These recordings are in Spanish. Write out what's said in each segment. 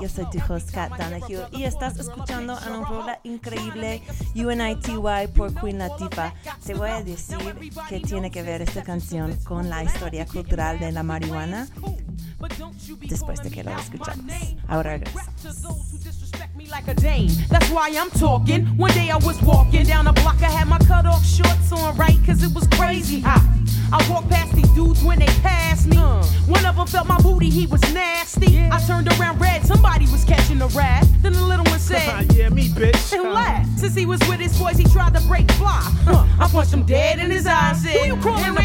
Yo soy tu host Kat Donahue y estás escuchando a una increíble UNITY por Queen Latifah. Te voy a decir que tiene que ver esta canción con la historia cultural de la marihuana después de que la escuchamos. Ahora regresamos. I walked past these dudes when they passed me. Uh. One of them felt my booty, he was nasty. Yeah. I turned around red, somebody was catching a rat. Then the little one said, Yeah, me, bitch. And laughed. Since he was with his boys, he tried to break fly. Uh. I punched him dead in his eyes. Said, Who you calling a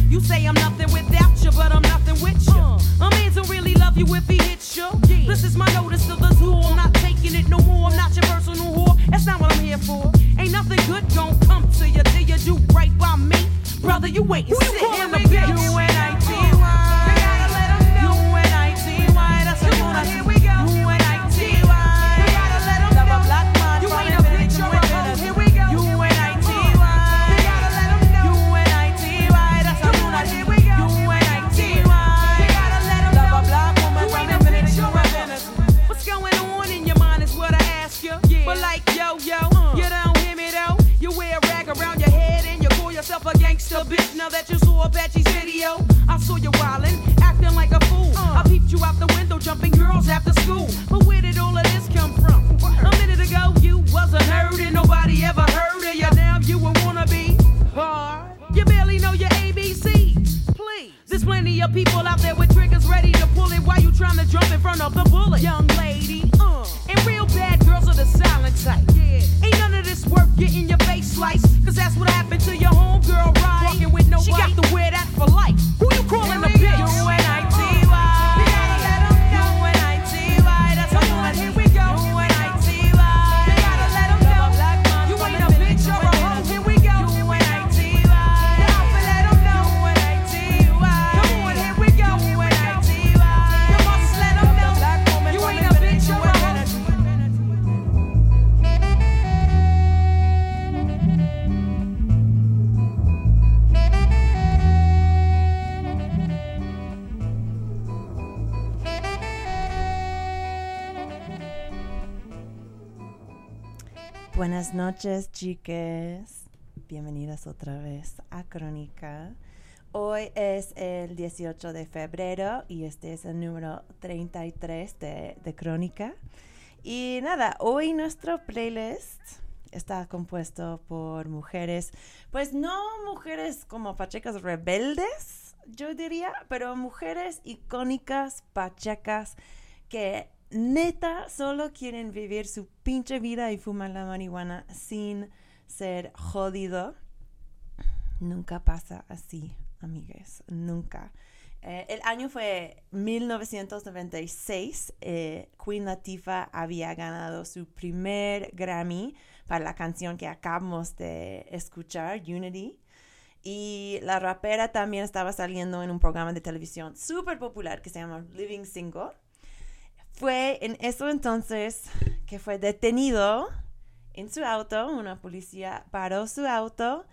You say I'm nothing without you, but I'm nothing with you. Uh. A man don't really love you if he hits you. This is my notice to the tool. I'm not taking it no more. I'm not your personal whore. That's not what I'm here for. Ain't nothing good gon' come to you till you do right by me. Brother, you wait and sit in the bitch. You gotta let 'em know. U-N-I-T-Y. That's come on, here we go. A bitch. Now that you saw Apache's video, I saw you wildin', acting like a fool. I peeped you out the window, jumping girls after school. But where did all of this come from? A minute ago you wasn't heard and nobody ever heard of you. Now you a wannabe hard. You barely know your ABCs. Please. There's plenty of people out there with triggers ready to pull it while you trying to jump in front of the bullet. Young lady, uh. Real bad girls are the silent type. Yeah. Ain't none of this worth getting your face sliced. Cause that's what happened to your homegirl, right? Walking with nobody. She got to wear that for life. Who you calling a bitch? Noches, chiques. Bienvenidas otra vez a Crónica. Hoy es el 18 de febrero y este es el número 33 de, de Crónica. Y nada, hoy nuestro playlist está compuesto por mujeres, pues no mujeres como pachecas rebeldes, yo diría, pero mujeres icónicas, pachecas, que neta solo quieren vivir su pinche vida y fumar la marihuana sin ser jodido. Nunca pasa así, amigues, nunca. Eh, el año fue 1996. eh, Queen Latifah había ganado su primer Grammy para la canción que acabamos de escuchar, Unity. Y la rapera también estaba saliendo en un programa de televisión súper popular que se llama Living Single. Fue en eso entonces que fue detenido en su auto. Una policía paró su auto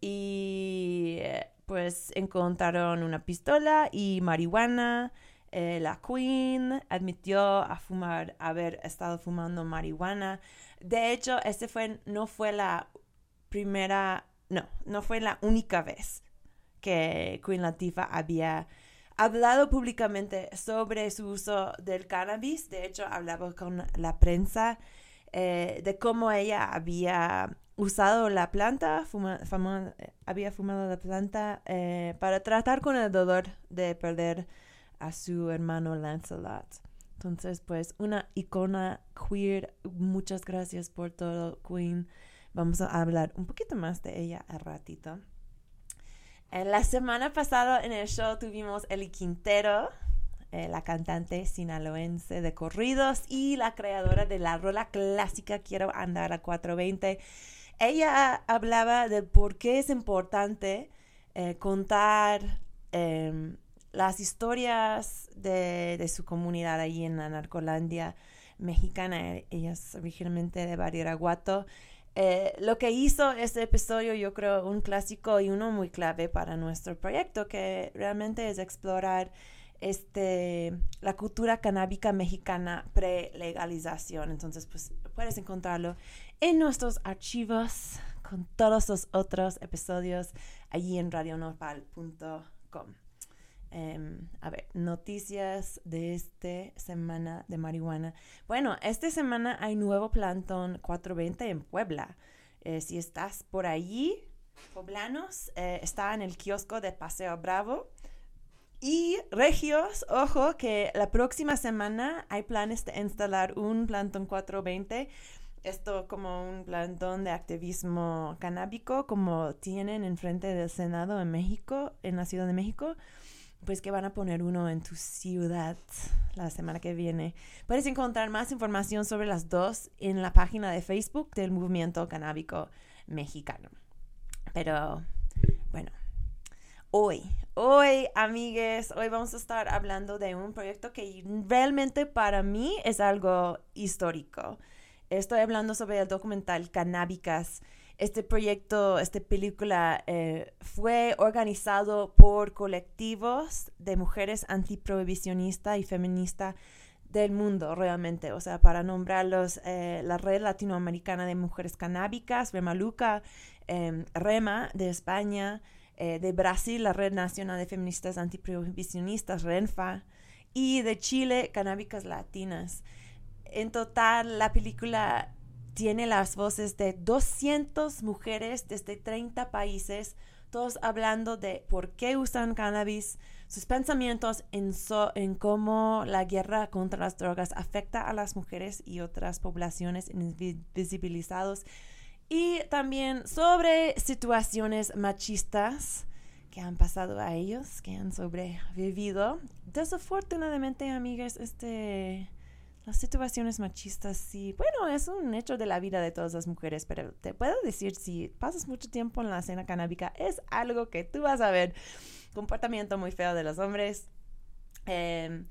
y eh, pues encontraron una pistola y marihuana. Eh, la Queen admitió a fumar, haber estado fumando marihuana. De hecho, ese fue, no fue la primera, no, no fue la única vez que Queen Latifah había hablado públicamente sobre su uso del cannabis. De hecho, hablaba con la prensa eh, de cómo ella había usado la planta, fuma- fama- eh, había fumado la planta eh, para tratar con el dolor de perder a su hermano Lancelot. Entonces, pues, una icona queer. Muchas gracias por todo, Queen. Vamos a hablar un poquito más de ella al ratito. La semana pasada en el show tuvimos Eli Quintero, eh, la cantante sinaloense de corridos y la creadora de la rola clásica Quiero andar a 420. Ella hablaba de por qué es importante eh, contar em, las historias de, su comunidad allí en la Narcolandia mexicana. Ella es originalmente de Bariraguato. Eh, lo que hizo este episodio, yo creo, un clásico y uno muy clave para nuestro proyecto, que realmente es explorar este, la cultura canábica mexicana pre-legalización. Entonces, pues puedes encontrarlo en nuestros archivos con todos los otros episodios allí en radionopal.com. Em, a ver, noticias de esta semana de marihuana. Bueno, esta semana hay nuevo plantón 420 en Puebla. Eh, si estás por allí, poblanos, eh, está en el kiosco de Paseo Bravo. Y regios, ojo que la próxima semana hay planes de instalar un plantón 420 esto como un plantón de activismo canábico como tienen enfrente del Senado en México, en la Ciudad de México pues que van a poner uno en tu ciudad la semana que viene. Puedes encontrar más información sobre las dos en la página de Facebook del Movimiento Canábico Mexicano. Pero bueno, hoy, hoy, amigues, hoy vamos a estar hablando de un proyecto que realmente para mí es algo histórico. Estoy hablando sobre el documental Canábicas este proyecto, esta película eh, fue organizado por colectivos de mujeres antiprohibicionistas y feministas del mundo realmente, o sea, para nombrarlos, eh, la Red Latinoamericana de Mujeres Canábicas, Remaluca, em, REMA de España, eh, de Brasil, la Red Nacional de Feministas Antiprohibicionistas, RENFA, y de Chile, Canábicas Latinas. En total, la película tiene las voces de 200 mujeres desde 30 países, todos hablando de por qué usan cannabis, sus pensamientos en, cómo la guerra contra las drogas afecta a las mujeres y otras poblaciones invisibilizadas y también sobre situaciones machistas que han pasado a ellos, que han sobrevivido. Desafortunadamente, amigas, este las situaciones machistas, sí, bueno, es un hecho de la vida de todas las mujeres, pero te puedo decir, si pasas mucho tiempo en la escena canábica, es algo que tú vas a ver. Comportamiento muy feo de los hombres. Em,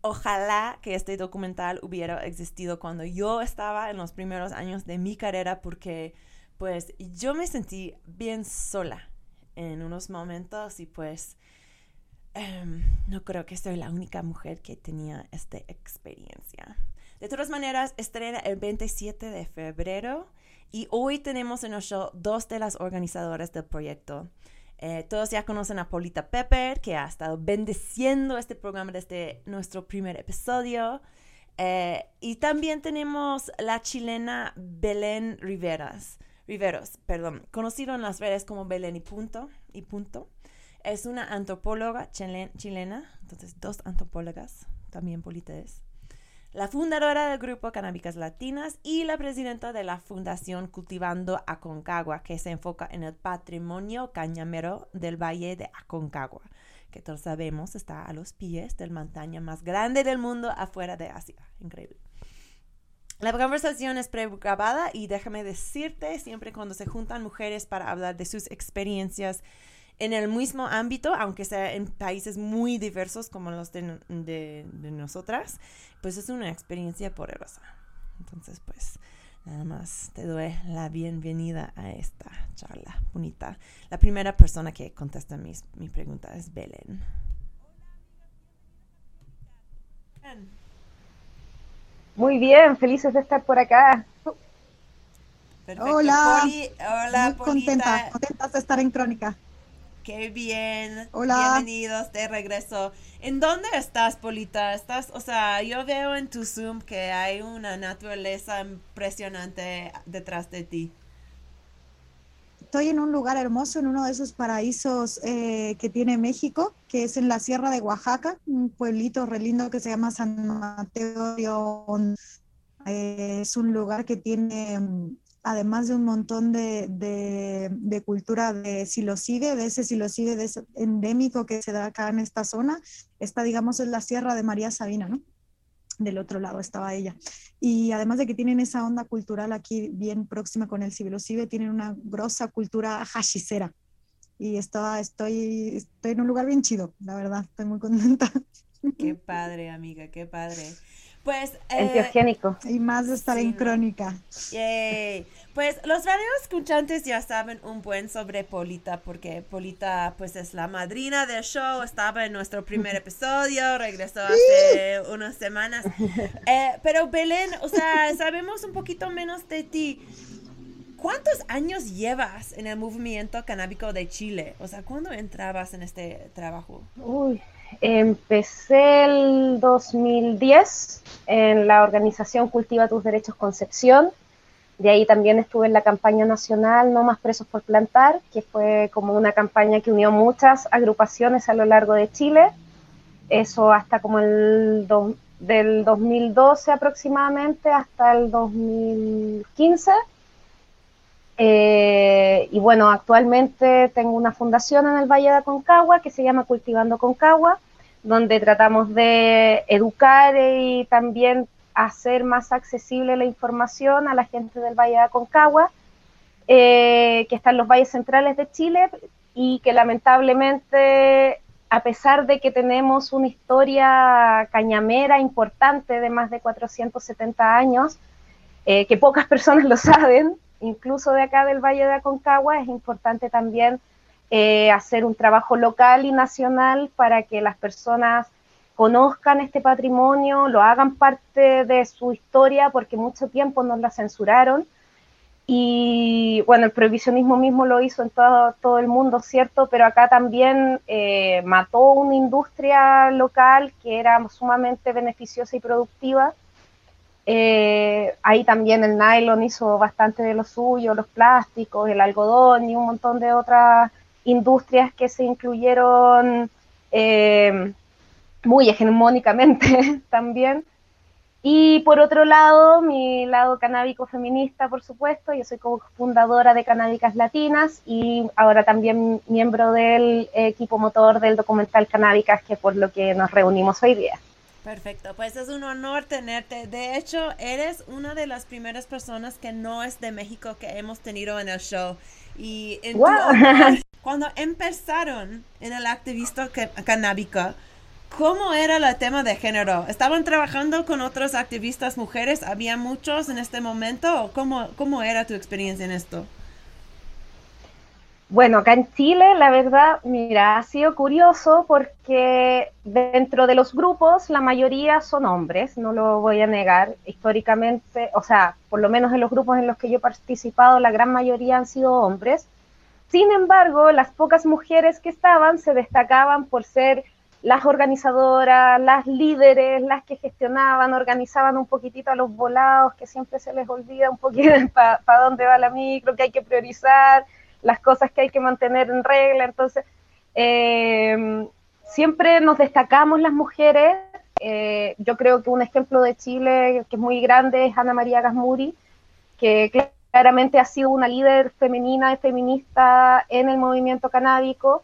ojalá que este documental hubiera existido cuando yo estaba en los primeros años de mi carrera, porque pues yo me sentí bien sola en unos momentos y pues Em, no creo que soy la única mujer que tenía esta experiencia. De todas maneras, estrena el 27 de febrero y hoy tenemos en el show dos de las organizadoras del proyecto. Eh, todos ya conocen a Polita Pepper, que ha estado bendeciendo este programa desde nuestro primer episodio. Eh, y también tenemos la chilena Belén Riveras, Riveros, perdón, conocido en las redes como Belén y punto, y punto. Es una antropóloga chilena, entonces dos antropólogas, también polites. La fundadora del grupo Canábicas Latinas y la presidenta de la Fundación Cultivando Aconcagua, que se enfoca en el patrimonio cañamero del Valle de Aconcagua, que todos sabemos está a los pies de la montaña más grande del mundo afuera de Asia. Increíble. La conversación es pregrabada y déjame decirte, siempre cuando se juntan mujeres para hablar de sus experiencias en el mismo ámbito, aunque sea en países muy diversos como los de, de, nosotras, pues es una experiencia poderosa. Entonces, pues nada más te doy la bienvenida a esta charla bonita. La primera persona que contesta mis, mi pregunta es Belén. Muy bien, felices de estar por acá. Hola, hola, muy contenta, contentas de estar en Crónica. Qué bien. Hola. Bienvenidos de regreso. ¿En dónde estás, Polita? Estás, o sea, yo veo en tu Zoom que hay una naturaleza impresionante detrás de ti. estoy en un lugar hermoso, en uno de esos paraísos eh, que tiene México, que es en la Sierra de Oaxaca, un pueblito re lindo que se llama San Mateo. Eh, es un lugar que tiene, además de un montón de, de, de cultura de silocibe, de ese silocibe endémico que se da acá en esta zona, está, digamos, en la Sierra de María Sabina, ¿no? del otro lado estaba ella. Y además de que tienen esa onda cultural aquí bien próxima con el Cibe, tienen una grosa cultura hashicera. Y estoy, estoy en un lugar bien chido, la verdad, estoy muy contenta. Qué padre, amiga, qué padre. Pues. Eh, y más de estar en crónica. Pues los radio escuchantes ya saben un buen sobre Polita, porque Polita, pues, es la madrina del show. Estaba en nuestro primer episodio, regresó hace unas semanas. Eh, pero Belén, o sea, sabemos un poquito menos de ti. ¿Cuántos años llevas en el movimiento canábico de Chile? O sea, ¿cuándo entrabas en este trabajo? Uy, Empecé el 2010 en la organización Cultiva tus Derechos Concepción. De ahí también estuve en la campaña nacional No más presos por plantar, que fue como una campaña que unió muchas agrupaciones a lo largo de Chile. Eso hasta como el del 2012 aproximadamente hasta el 2015. Eh, y bueno, actualmente tengo una fundación en el Valle de Aconcagua que se llama Cultivando Concagua, donde tratamos de educar y también hacer más accesible la información a la gente del Valle de Aconcagua, eh, que está en los valles centrales de Chile y que lamentablemente, a pesar de que tenemos una historia cañamera importante de más de 470 años, eh, que pocas personas lo saben, incluso de acá del Valle de Aconcagua, es importante también eh, hacer un trabajo local y nacional para que las personas conozcan este patrimonio, lo hagan parte de su historia, porque mucho tiempo nos la censuraron. Y bueno, el prohibicionismo mismo lo hizo en todo, todo el mundo, ¿cierto? Pero acá también eh, mató una industria local que era sumamente beneficiosa y productiva. Eh, ahí también el nylon hizo bastante de lo suyo, los plásticos, el algodón y un montón de otras industrias que se incluyeron eh, muy hegemónicamente también. Y por otro lado, mi lado canábico feminista, por supuesto, yo soy fundadora de Canábicas Latinas y ahora también miembro del equipo motor del documental Canábicas, que por lo que nos reunimos hoy día. Perfecto, pues es un honor tenerte. De hecho, eres una de las primeras personas que no es de México que hemos tenido en el show. Y en cuando empezaron en el activista canábico, ¿cómo era el tema de género? ¿Estaban trabajando con otros activistas mujeres? ¿Había muchos en este momento? ¿Cómo, cómo era tu experiencia en esto? Bueno, acá en Chile, la verdad, mira, ha sido curioso porque dentro de los grupos la mayoría son hombres, no lo voy a negar. Históricamente, o sea, por lo menos en los grupos en los que yo he participado, la gran mayoría han sido hombres. Sin embargo, las pocas mujeres que estaban se destacaban por ser las organizadoras, las líderes, las que gestionaban, organizaban un poquitito a los volados, que siempre se les olvida un poquito para dónde va la micro, que hay que priorizar las cosas que hay que mantener en regla. Entonces, eh, siempre nos destacamos las mujeres. Eh, yo creo que un ejemplo de Chile que es muy grande es Ana María Gasmuri, que claramente ha sido una líder femenina y feminista en el movimiento canábico.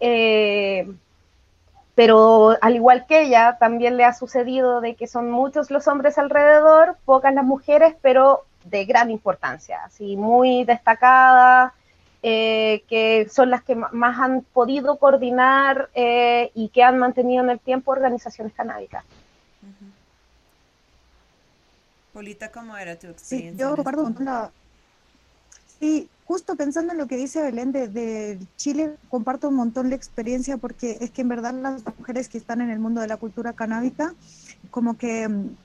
Eh, pero al igual que ella, también le ha sucedido de que son muchos los hombres alrededor, pocas las mujeres, pero de gran importancia, así muy destacadas, eh, que son las que más han podido coordinar eh, y que han mantenido en el tiempo organizaciones canábicas. Polita, ¿cómo era tu experiencia? Sí, yo recuerdo la... Sí, justo pensando en lo que dice Belén de, Chile, comparto un montón la experiencia porque es que en verdad las mujeres que están en el mundo de la cultura canábica como que mm,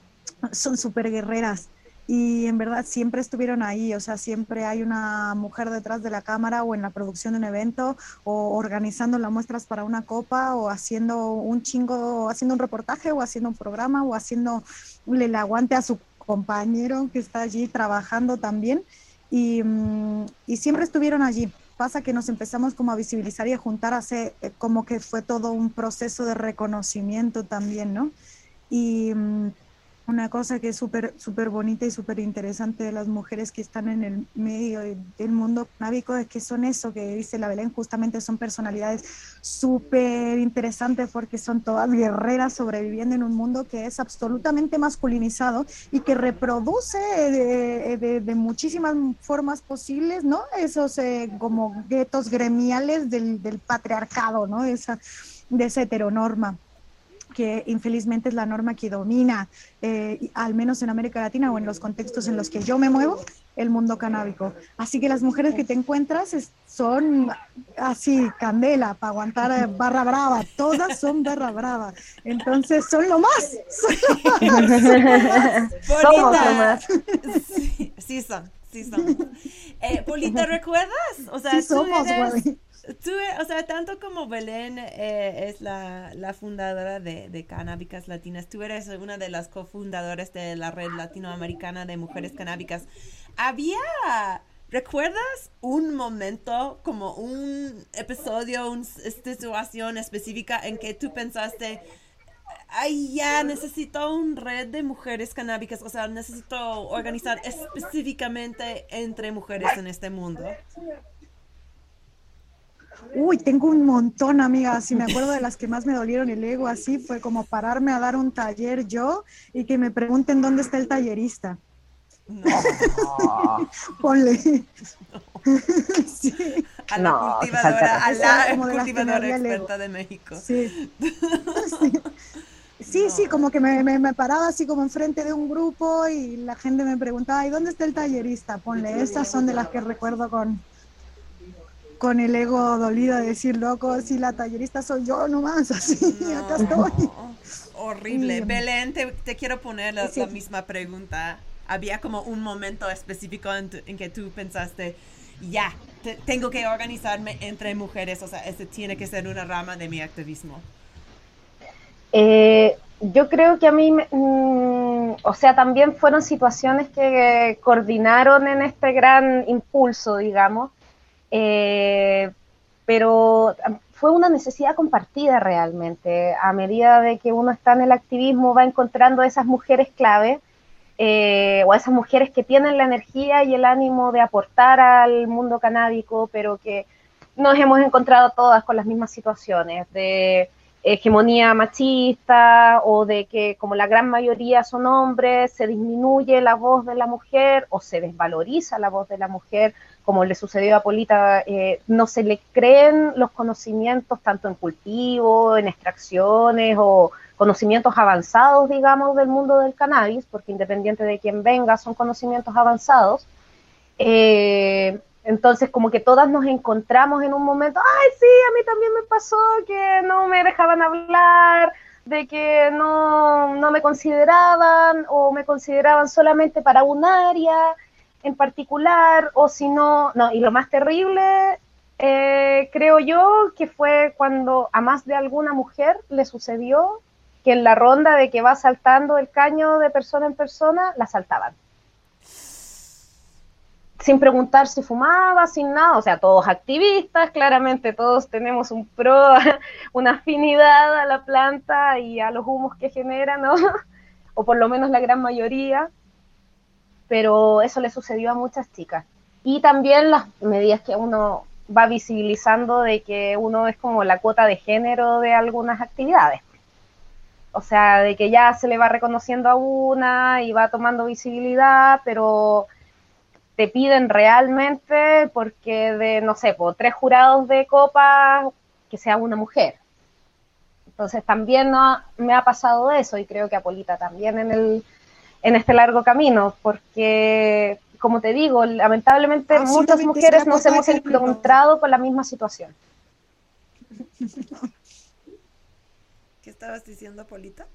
son súper guerreras y en verdad siempre estuvieron ahí, o sea, siempre hay una mujer detrás de la cámara o en la producción de un evento o organizando las muestras para una copa o haciendo un chingo, haciendo un reportaje o haciendo un programa o haciendo el aguante a su compañero que está allí trabajando también. y, mm, y siempre estuvieron allí. Pasa que nos empezamos como a visibilizar y a juntar, hace eh, como que fue todo un proceso de reconocimiento también, ¿no? Y mm, una cosa que es súper súper bonita y súper interesante de las mujeres que están en el medio del mundo canábico es que son eso que dice la Belén, justamente son personalidades súper interesantes porque son todas guerreras sobreviviendo en un mundo que es absolutamente masculinizado y que reproduce de, de, muchísimas formas posibles, ¿no? Esos eh, como guetos gremiales del, del patriarcado, ¿no? Esa, de esa heteronorma que infelizmente es la norma que domina, eh, al menos en América Latina o en los contextos en los que yo me muevo, el mundo canábico. Así que las mujeres que te encuentras son así, candela, para aguantar eh, barra brava, todas son barra brava. Entonces son lo más. Son más. Sí, sí son, sí son. Eh, Polita, ¿recuerdas? O sea, sí somos, eres... Tú, o sea, tanto como Belén eh, es la, la fundadora de, de, Canábicas Latinas, tú eres una de las cofundadoras de la red latinoamericana de mujeres canábicas. Había, ¿recuerdas un momento, como un episodio, una situación específica en que tú pensaste, ay, ya necesito una red de mujeres canábicas, o sea, necesito organizar específicamente entre mujeres en este mundo? Uy, tengo un montón, amiga. Si me acuerdo de las que más me dolieron el ego, así fue como pararme a dar un taller yo y que me pregunten dónde está el tallerista. No. Ponle. sí. A la cultivadora, a la cultivadora experta de México. Sí. Sí, sí, como que me, me, me, paraba así como enfrente de un grupo y la gente me preguntaba, ¿y dónde está el tallerista? Ponle, estas son de las que recuerdo con, con el ego dolido de decir, loco, si la tallerista soy yo nomás, así, acá estoy. Horrible. Belén, te, quiero poner la, misma pregunta. ¿Había como un momento específico en, que tú pensaste, ya, tengo que organizarme entre mujeres, o sea, ese tiene que ser una rama de mi activismo? Eh, yo creo que a mí, mm, o sea, también fueron situaciones que coordinaron en este gran impulso, digamos. Eh, pero fue una necesidad compartida realmente. A medida de que uno está en el activismo, va encontrando esas mujeres clave eh, o esas mujeres que tienen la energía y el ánimo de aportar al mundo canábico, pero que nos hemos encontrado todas con las mismas situaciones de hegemonía machista o de que como la gran mayoría son hombres, se disminuye la voz de la mujer o se desvaloriza la voz de la mujer como le sucedió a Polita, eh, no se le creen los conocimientos tanto en cultivo, en extracciones o conocimientos avanzados, digamos, del mundo del cannabis, porque independiente de quién venga, son conocimientos avanzados. Eh, entonces, como que todas nos encontramos en un momento, ay, sí, a mí también me pasó que no me dejaban hablar, de que no, no me consideraban o me consideraban solamente para un área en particular, o si no, no, y lo más terrible, eh, creo yo, que fue cuando a más de alguna mujer le sucedió que en la ronda de que va saltando el caño de persona en persona, la saltaban. Sin preguntar si fumaba, sin nada, o sea, todos activistas, claramente todos tenemos un pro, una afinidad a la planta y a los humos que genera, ¿no? o por lo menos la gran mayoría pero eso le sucedió a muchas chicas. Y también las medidas que uno va visibilizando de que uno es como la cuota de género de algunas actividades. O sea, de que ya se le va reconociendo a una y va tomando visibilidad, pero te piden realmente porque de, no sé, por tres jurados de copa que sea una mujer. Entonces también no, me ha pasado eso y creo que a Polita también en el, en este largo camino, porque, como te digo, lamentablemente muchas mujeres nos hemos encontrado con la misma situación. ¿Qué estabas diciendo, Polita?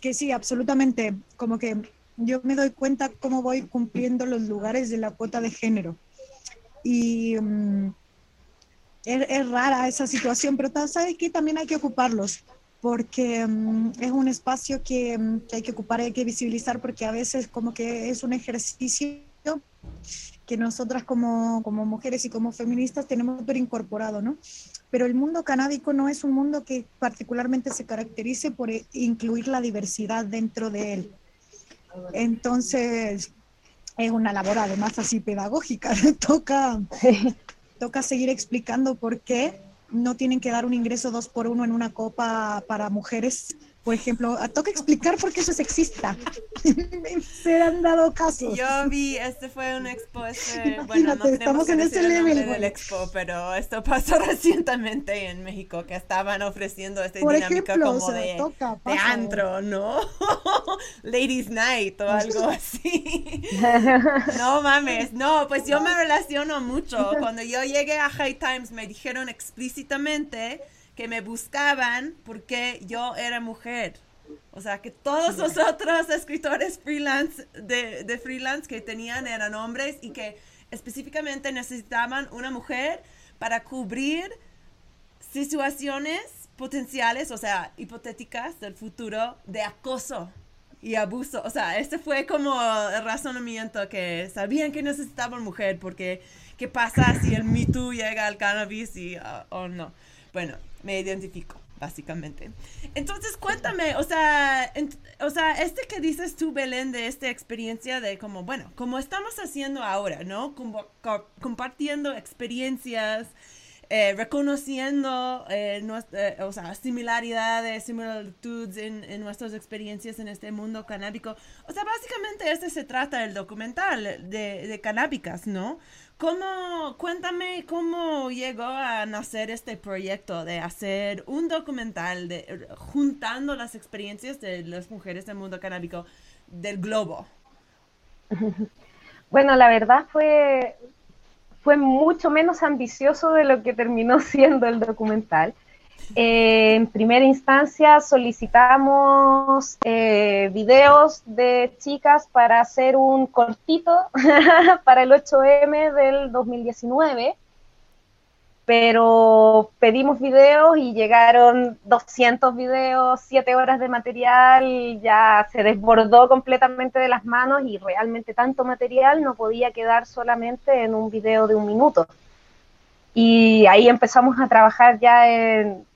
Que sí, absolutamente. Como que yo me doy cuenta cómo voy cumpliendo los lugares de la cuota de género. Y mm, es, es, rara esa situación, pero ¿sabes qué? También hay que ocuparlos porque mm, es un espacio que, mm, que hay que ocupar, hay que visibilizar, porque a veces como que es un ejercicio que nosotras como, como mujeres y como feministas tenemos ver incorporado, ¿no? Pero el mundo canábico no es un mundo que particularmente se caracterice por eh, incluir la diversidad dentro de él. Entonces, es una labor además así pedagógica, toca, toca seguir explicando por qué no tienen que dar un ingreso dos por uno en una copa para mujeres por ejemplo, toca explicar por qué eso es sexista. Se han dado casos. Yo vi, este fue un expo, este, bueno, no estamos en ese level. del expo, pero esto pasó recientemente en México, que estaban ofreciendo esta dinámica como de, de antro, ¿no? Ladies Night o algo así. no mames, no, pues yo me relaciono mucho. Cuando yo llegué a High Times me dijeron explícitamente que me buscaban porque yo era mujer. O sea, que todos los otros escritores freelance de, freelance que tenían eran hombres y que específicamente necesitaban una mujer para cubrir situaciones potenciales, o sea, hipotéticas del futuro de acoso y abuso. O sea, este fue como el razonamiento que sabían que necesitaban mujer porque ¿qué pasa si el Me Too llega al cannabis y, uh, o no? Bueno, me identifico, básicamente. Entonces, cuéntame, o sea, o sea, este que dices tú, Belén, de esta experiencia de como, bueno, como estamos haciendo ahora, ¿no? Como, compartiendo experiencias, eh, reconociendo eh, eh, o sea, similaridades, similitudes en, en, nuestras experiencias en este mundo canábico. O sea, básicamente este se trata del documental de, de canábicas, ¿no? ¿Cómo, cuéntame cómo llegó a nacer este proyecto de hacer un documental de juntando las experiencias de las mujeres del mundo canábico del globo? Bueno, la verdad fue, fue mucho menos ambicioso de lo que terminó siendo el documental. Eh, en primera instancia solicitamos eh, videos de chicas para hacer un cortito para el 8M del 2019, pero pedimos videos y llegaron 200 videos, 7 horas de material, ya se desbordó completamente de las manos y realmente tanto material no podía quedar solamente en un video de un minuto. Y ahí empezamos a trabajar ya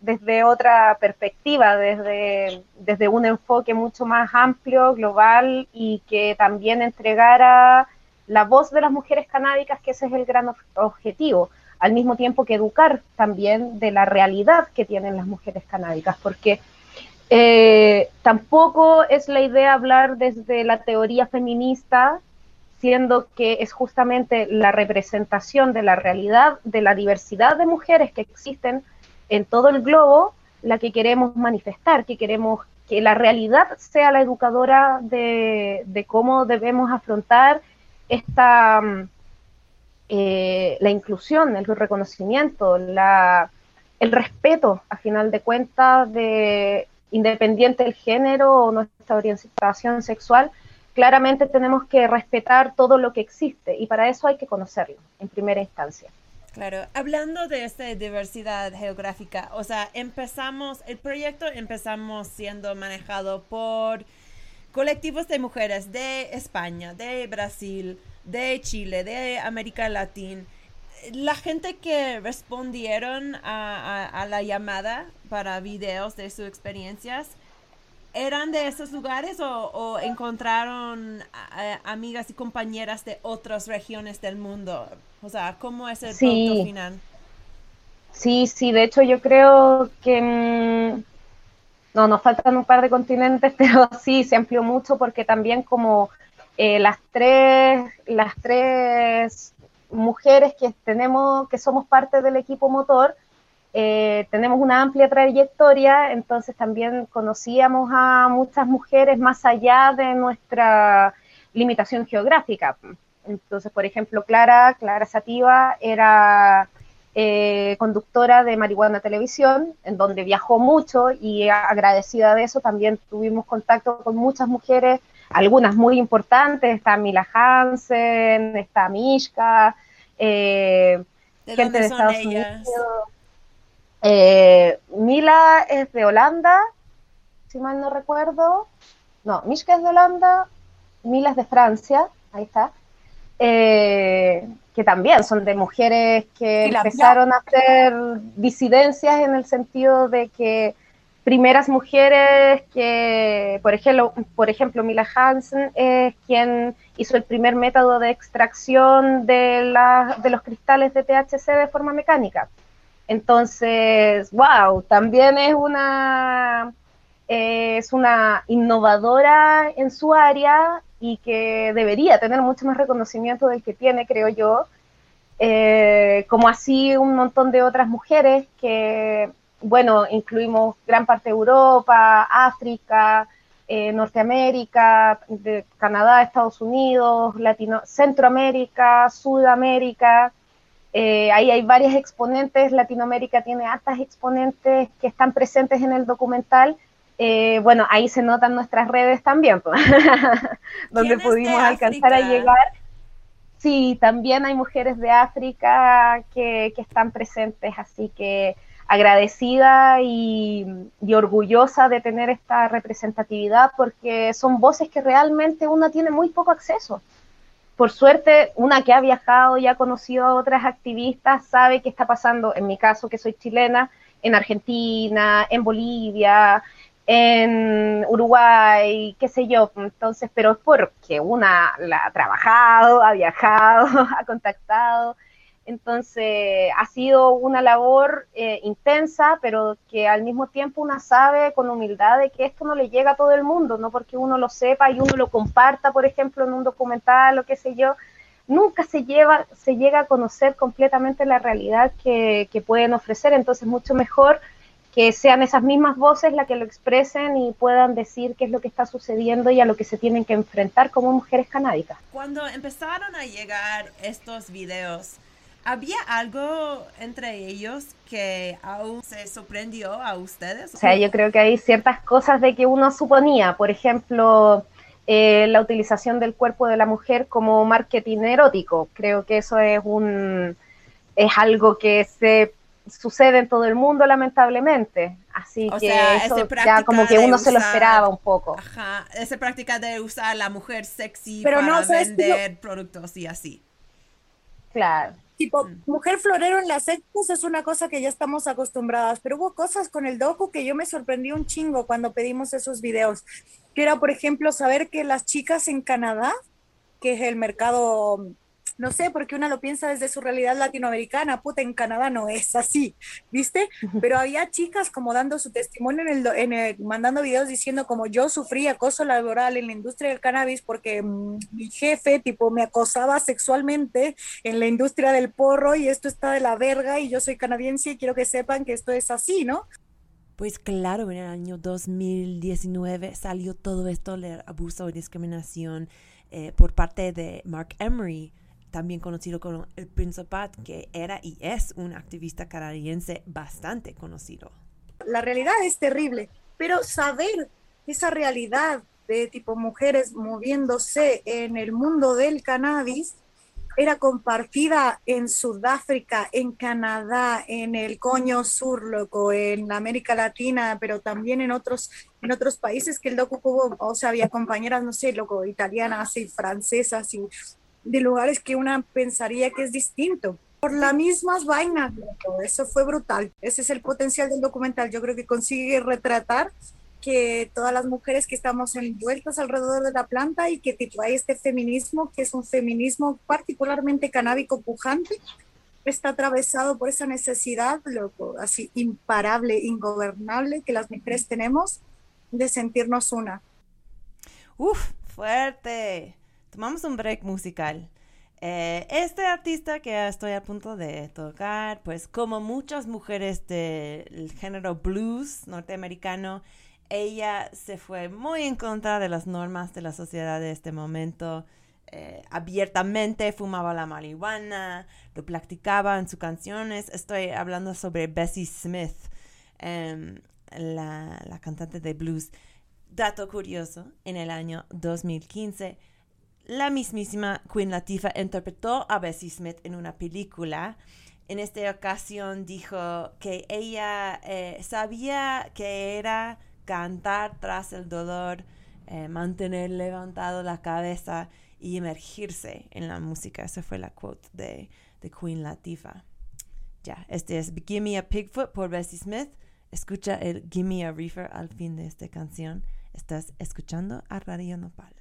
desde otra perspectiva, desde, desde un enfoque mucho más amplio, global y que también entregara la voz de las mujeres canábicas, que ese es el gran objetivo, al mismo tiempo que educar también de la realidad que tienen las mujeres canábicas, porque eh, tampoco es la idea hablar desde la teoría feminista siendo que es justamente la representación de la realidad, de la diversidad de mujeres que existen en todo el globo, la que queremos manifestar, que queremos que la realidad sea la educadora de, cómo debemos afrontar esta mm, eh, la inclusión, el reconocimiento, la, el respeto, a final de cuentas, de independiente del género o nuestra orientación sexual, claramente tenemos que respetar todo lo que existe y para eso hay que conocerlo en primera instancia. Claro, hablando de esta diversidad geográfica, o sea, empezamos, el proyecto empezamos siendo manejado por colectivos de mujeres de España, de Brasil, de Chile, de América Latina. La gente que respondieron a, a la llamada para videos de sus experiencias ¿Eran de esos lugares o, encontraron amigas y compañeras de otras regiones del mundo? O sea, ¿cómo es el sí. final? Sí, sí, de hecho yo creo que... Mm, no, nos faltan un par de continentes, pero sí, se amplió mucho porque también como eh, las tres, las tres mujeres que tenemos, que somos parte del equipo motor, eh, tenemos una amplia trayectoria, entonces también conocíamos a muchas mujeres más allá de nuestra limitación geográfica. Entonces, por ejemplo, Clara, Clara Sativa era eh, conductora de Marihuana Televisión, en donde viajó mucho y agradecida de eso también tuvimos contacto con muchas mujeres, algunas muy importantes, está Mila Hansen, está Mishka, eh, gente de Estados Unidos Eh, Mila es de Holanda, si mal no recuerdo. No, Mishka es de Holanda, Mila es de Francia, ahí está. Eh, que también son de mujeres que la empezaron a hacer disidencias en el sentido de que primeras mujeres que, por ejemplo, por ejemplo Mila Hansen es quien hizo el primer método de extracción de, la- de los cristales de THC de forma mecánica. Entonces, wow, también es una, eh, es una innovadora en su área y que debería tener mucho más reconocimiento del que tiene, creo yo, eh, como así un montón de otras mujeres que, bueno, incluimos gran parte de Europa, África, eh, Norteamérica, Canadá, Estados Unidos, Latino, Centroamérica, Sudamérica. Eh, ahí hay varias exponentes, Latinoamérica tiene altas exponentes que están presentes en el documental. Eh, bueno, ahí se notan nuestras redes también, pues, donde ¿Quiénes de pudimos alcanzar a llegar. Sí, también hay mujeres de África que, que están presentes, así que agradecida y, y orgullosa de tener esta representatividad porque son voces que realmente una tiene muy poco acceso. Por suerte, una que ha viajado y ha conocido a otras activistas sabe qué está pasando, en mi caso que soy chilena, en Argentina, en Bolivia, en Uruguay, qué sé yo. Entonces, pero es porque una la ha trabajado, ha viajado, ha contactado. Entonces, ha sido una labor eh, intensa, pero que al mismo tiempo una sabe con humildad de que esto no le llega a todo el mundo, no porque uno lo sepa y uno lo comparta, por ejemplo, en un documental o qué sé yo, nunca se, lleva, se llega a conocer completamente la realidad que, que pueden ofrecer. Entonces, mucho mejor que sean esas mismas voces las que lo expresen y puedan decir qué es lo que está sucediendo y a lo que se tienen que enfrentar como mujeres canábicas. Cuando empezaron a llegar estos videos, ¿había algo entre ellos que aún se sorprendió a ustedes? O sea, yo creo que hay ciertas cosas de que uno suponía, por ejemplo, eh, la utilización del cuerpo de la mujer como marketing erótico. Creo que eso es un es algo que se sucede en todo el mundo lamentablemente. Así O que sea, eso ya como que uno se lo usar- esperaba un poco. Ajá, esa práctica de usar a la mujer sexy Pero para no, vender productos y así. Claro. Tipo, Mm. mujer florero en las sectas es una cosa que ya estamos acostumbradas, pero hubo cosas con el docu que yo me sorprendí un chingo cuando pedimos esos videos, que era, por ejemplo, saber que las chicas en Canadá, que es el mercado, no sé, porque una lo piensa desde su realidad latinoamericana, puta, en Canadá no es así, ¿viste? Pero había chicas como dando su testimonio en el, en el- mandando videos diciendo como yo sufrí acoso laboral en la industria del cannabis porque mm, mi jefe, tipo, me acosaba sexualmente en la industria del porro y esto está de la verga y yo soy canadiense y quiero que sepan que esto es así, ¿no? Pues claro, en el año 2019 salió todo esto de abuso y discriminación eh, por parte de Mark Emery, también conocido como el Principat, que era y es un activista canadiense bastante conocido. La realidad es terrible, pero saber esa realidad de tipo mujeres moviéndose en el mundo del cannabis era compartida en Sudáfrica, en Canadá, en el Coño Sur, loco, en América Latina, pero también en otros, en otros países que el docu hubo, o sea, había compañeras, no sé, loco, italianas y francesas y de lugares que una pensaría que es distinto. Por las mismas vainas, eso fue brutal. Ese es el potencial del documental. Yo creo que consigue retratar que todas las mujeres que estamos envueltas alrededor de la planta y que tipo, hay este feminismo, que es un feminismo particularmente canábico pujante, está atravesado por esa necesidad, loco, así imparable, ingobernable que las mujeres tenemos de sentirnos una. Uf, fuerte. Tomamos un break musical. Eh, este artista que estoy a punto de tocar, pues como muchas mujeres del género blues norteamericano, ella se fue muy en contra de las normas de la sociedad de este momento. Eh, abiertamente fumaba la marihuana, lo practicaba en sus canciones. Estoy hablando sobre Bessie Smith, em, la, la cantante de blues. Dato curioso, en el año 2015, la mismísima Queen Latifah interpretó a Bessie Smith en una película en esta ocasión dijo que ella eh, sabía que era cantar tras el dolor, eh, mantener levantado la cabeza y emergirse en la música. Esa fue la quote de, de Queen Latifah. Ya, este es Gimme Me a Pigfoot por Bessie Smith. Escucha el Gimme Me a Reefer al fin de esta canción. Estás escuchando a Radio Nopal.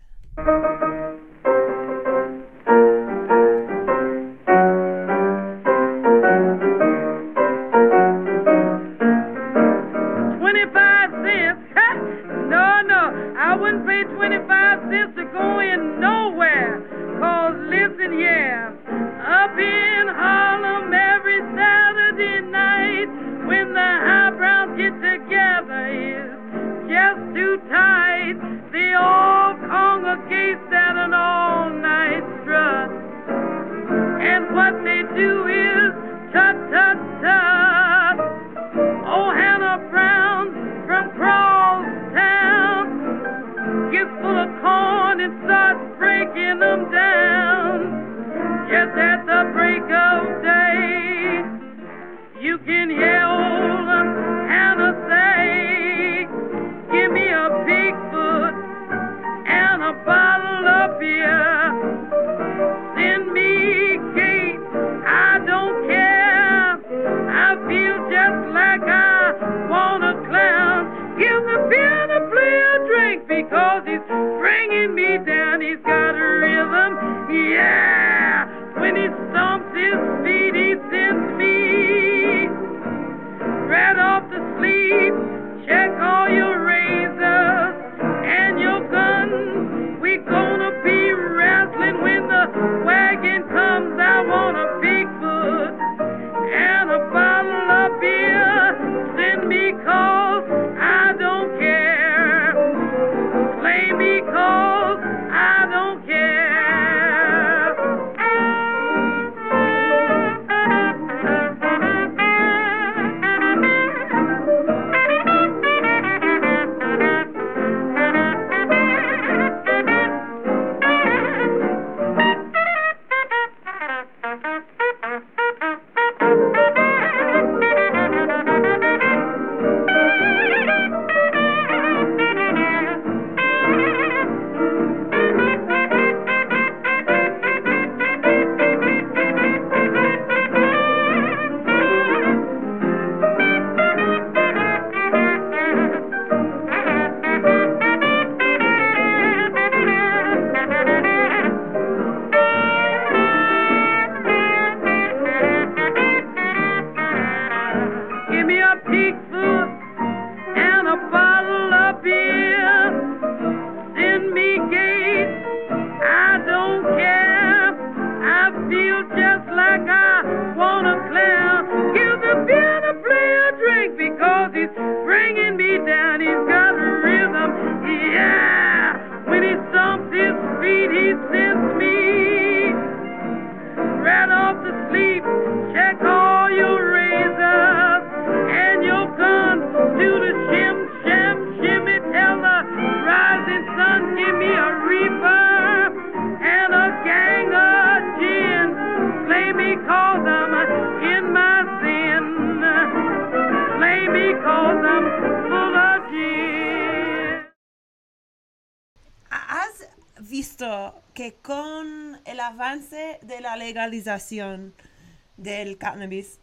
Del cannabis,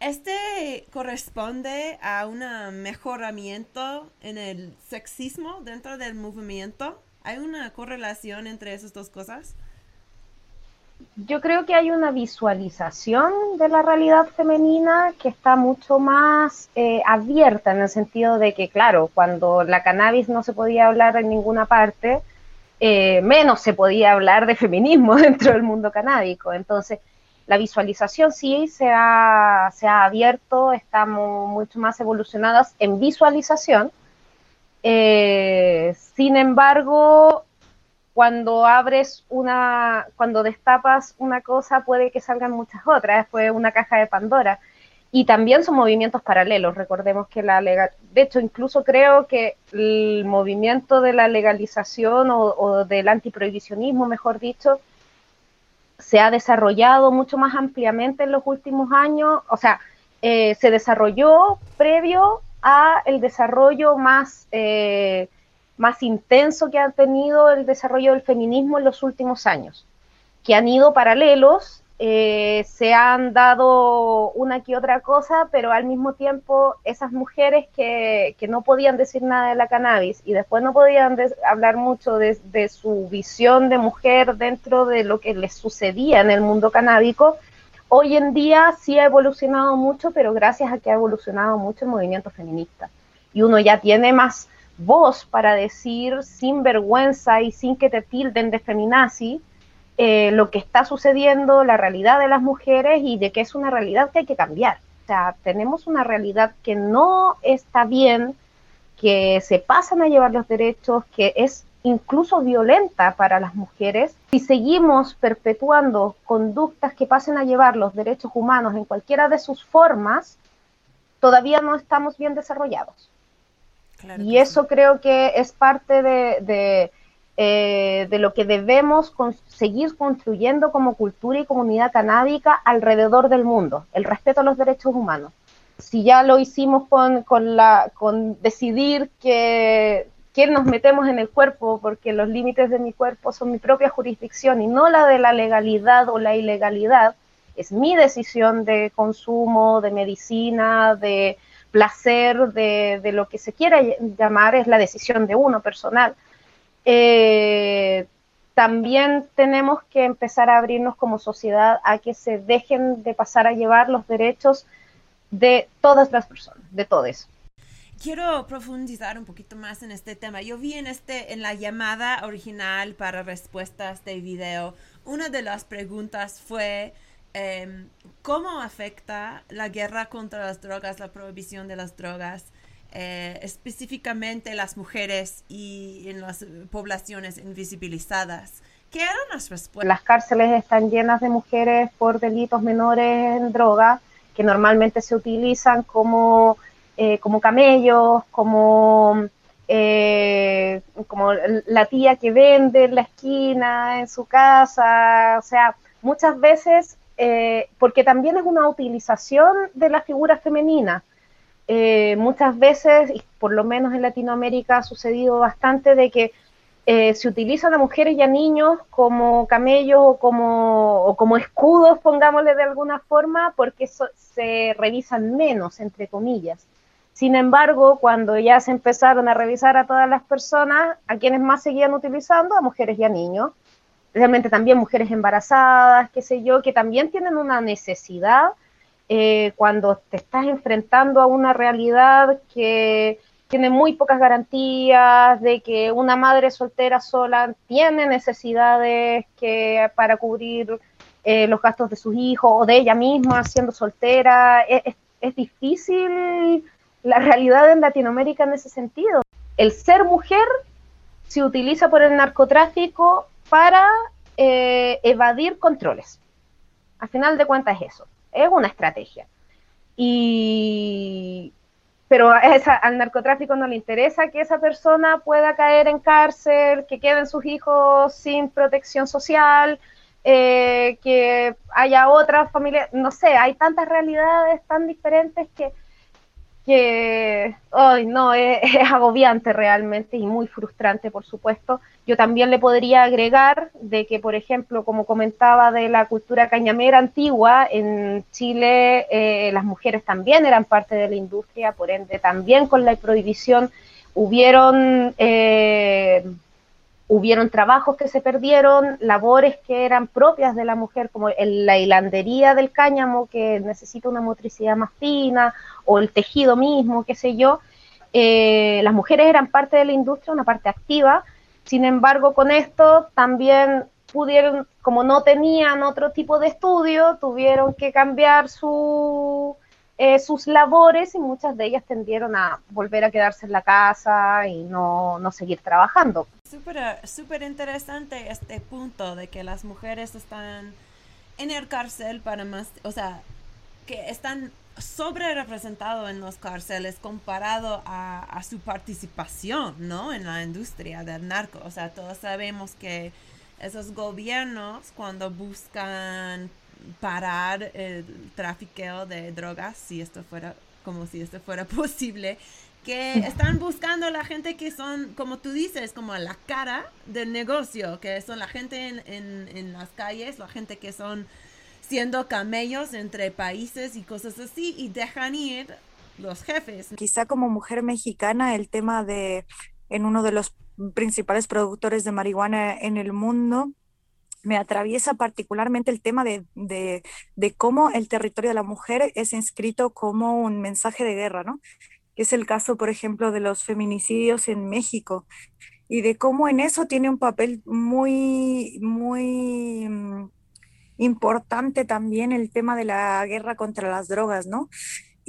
¿este corresponde a un mejoramiento en el sexismo dentro del movimiento? ¿Hay una correlación entre esas dos cosas? Yo creo que hay una visualización de la realidad femenina que está mucho más eh, abierta en el sentido de que, claro, cuando la cannabis no se podía hablar en ninguna parte, eh, menos se podía hablar de feminismo dentro del mundo canábico. Entonces, la visualización sí se ha, se ha abierto, estamos mucho más evolucionadas en visualización. Eh, sin embargo, cuando abres una, cuando destapas una cosa, puede que salgan muchas otras, después una caja de Pandora y también son movimientos paralelos. Recordemos que la legal, de hecho, incluso creo que el movimiento de la legalización o, del antiprohibicionismo, mejor dicho, se ha desarrollado mucho más ampliamente en los últimos años, o sea, eh, se desarrolló previo a el desarrollo más, eh, más intenso que ha tenido el desarrollo del feminismo en los últimos años, que han ido paralelos eh, se han dado una que otra cosa, pero al mismo tiempo esas mujeres que, no podían decir nada de la cannabis y después no podían hablar mucho de, su visión de mujer dentro de lo que les sucedía en el mundo canábico, hoy en día sí ha evolucionado mucho, pero gracias a que ha evolucionado mucho el movimiento feminista. Y uno ya tiene más voz para decir sin vergüenza y sin que te tilden de feminazi, eh, lo que está sucediendo, la realidad de las mujeres y de que es una realidad que hay que cambiar. O sea, tenemos una realidad que no está bien, que se pasan a llevar los derechos, que es incluso violenta para las mujeres. Si seguimos perpetuando conductas que pasen a llevar los derechos humanos en cualquiera de sus formas, todavía no estamos bien desarrollados. y eso creo que es parte de eh, de lo que debemos seguir construyendo como cultura y comunidad canábica alrededor del mundo, el respeto a los derechos humanos. Si ya lo hicimos con, con, decidir que, que nos metemos en el cuerpo, porque los límites de mi cuerpo son mi propia jurisdicción y no la de la legalidad o la ilegalidad, es mi decisión de consumo, de medicina, de placer, de, de lo que se quiera llamar, es la decisión de uno personal eh, también tenemos que empezar a abrirnos como sociedad a que se dejen de pasar a llevar los derechos de todas las personas, de todos. Quiero profundizar un poquito más en este tema. Yo vi en este en la llamada original para respuestas de video, una de las preguntas fue em, cómo afecta la guerra contra las drogas, la prohibición de las drogas eh, específicamente las mujeres y en las poblaciones invisibilizadas. ¿Qué eran las respuestas? Las cárceles están llenas de mujeres por delitos menores en droga, que normalmente se utilizan como, eh, como camellos, como, eh, como la tía que vende en la esquina, en su casa, o sea, muchas veces, porque también es una utilización de la figura femenina eh, muchas veces, y por lo menos en Latinoamérica ha sucedido bastante, de que eh, se utilizan a mujeres y a niños como camellos o como, escudos, pongámosle de alguna forma, porque se revisan menos, entre comillas. Sin embargo, cuando ya se empezaron a revisar a todas las personas, a quienes más seguían utilizando, a mujeres y a niños, especialmente también mujeres embarazadas, qué sé yo, que también tienen una necesidad eh, cuando te estás enfrentando a una realidad que tiene muy pocas garantías, de que una madre soltera sola tiene necesidades que para cubrir eh, los gastos de sus hijos o de ella misma siendo soltera. Es, difícil la realidad en Latinoamérica en ese sentido. El ser mujer se utiliza por el narcotráfico para eh, evadir controles. Al final de cuentas es eso es una estrategia. Y, pero al narcotráfico no le interesa que esa persona pueda caer en cárcel, que queden sus hijos sin protección social, eh, que haya otra familia, no sé, hay tantas realidades tan diferentes que que hoy no, es, agobiante realmente y muy frustrante, por supuesto. Yo también le podría agregar de que, por ejemplo, como comentaba de la cultura cañamera antigua, en Chile eh, las mujeres también eran parte de la industria, por ende también con la prohibición hubieron... Eh, hubieron trabajos que se perdieron, labores que eran propias de la mujer, como la hilandería del cáñamo, que necesita una motricidad más fina, o el tejido mismo, qué sé yo. Eh, las mujeres eran parte de la industria, una parte activa, sin embargo, con esto también pudieron, como no tenían otro tipo de estudio, tuvieron que cambiar su, eh, sus labores y muchas de ellas tendieron a volver a quedarse en la casa y no, no seguir trabajando. Súper super interesante este punto de que las mujeres están en el cárcel para más, o sea, que están sobre representados en las cárceles comparado a, a, su participación, ¿no? En la industria del narco. O sea, todos sabemos que esos gobiernos cuando buscan parar el tráfico de drogas, si esto fuera como si esto fuera posible, que están buscando la gente que son, como tú dices, como a la cara del negocio, que son la gente en, en, en las calles, la gente que son siendo camellos entre países y cosas así, y dejan ir los jefes. Quizá como mujer mexicana el tema de en uno de los principales productores de marihuana en el mundo, me atraviesa particularmente el tema de, de, cómo el territorio de la mujer es inscrito como un mensaje de guerra, ¿no? Es el caso, por ejemplo, de los feminicidios en México y de cómo en eso tiene un papel muy, muy mm, importante también el tema de la guerra contra las drogas, ¿no?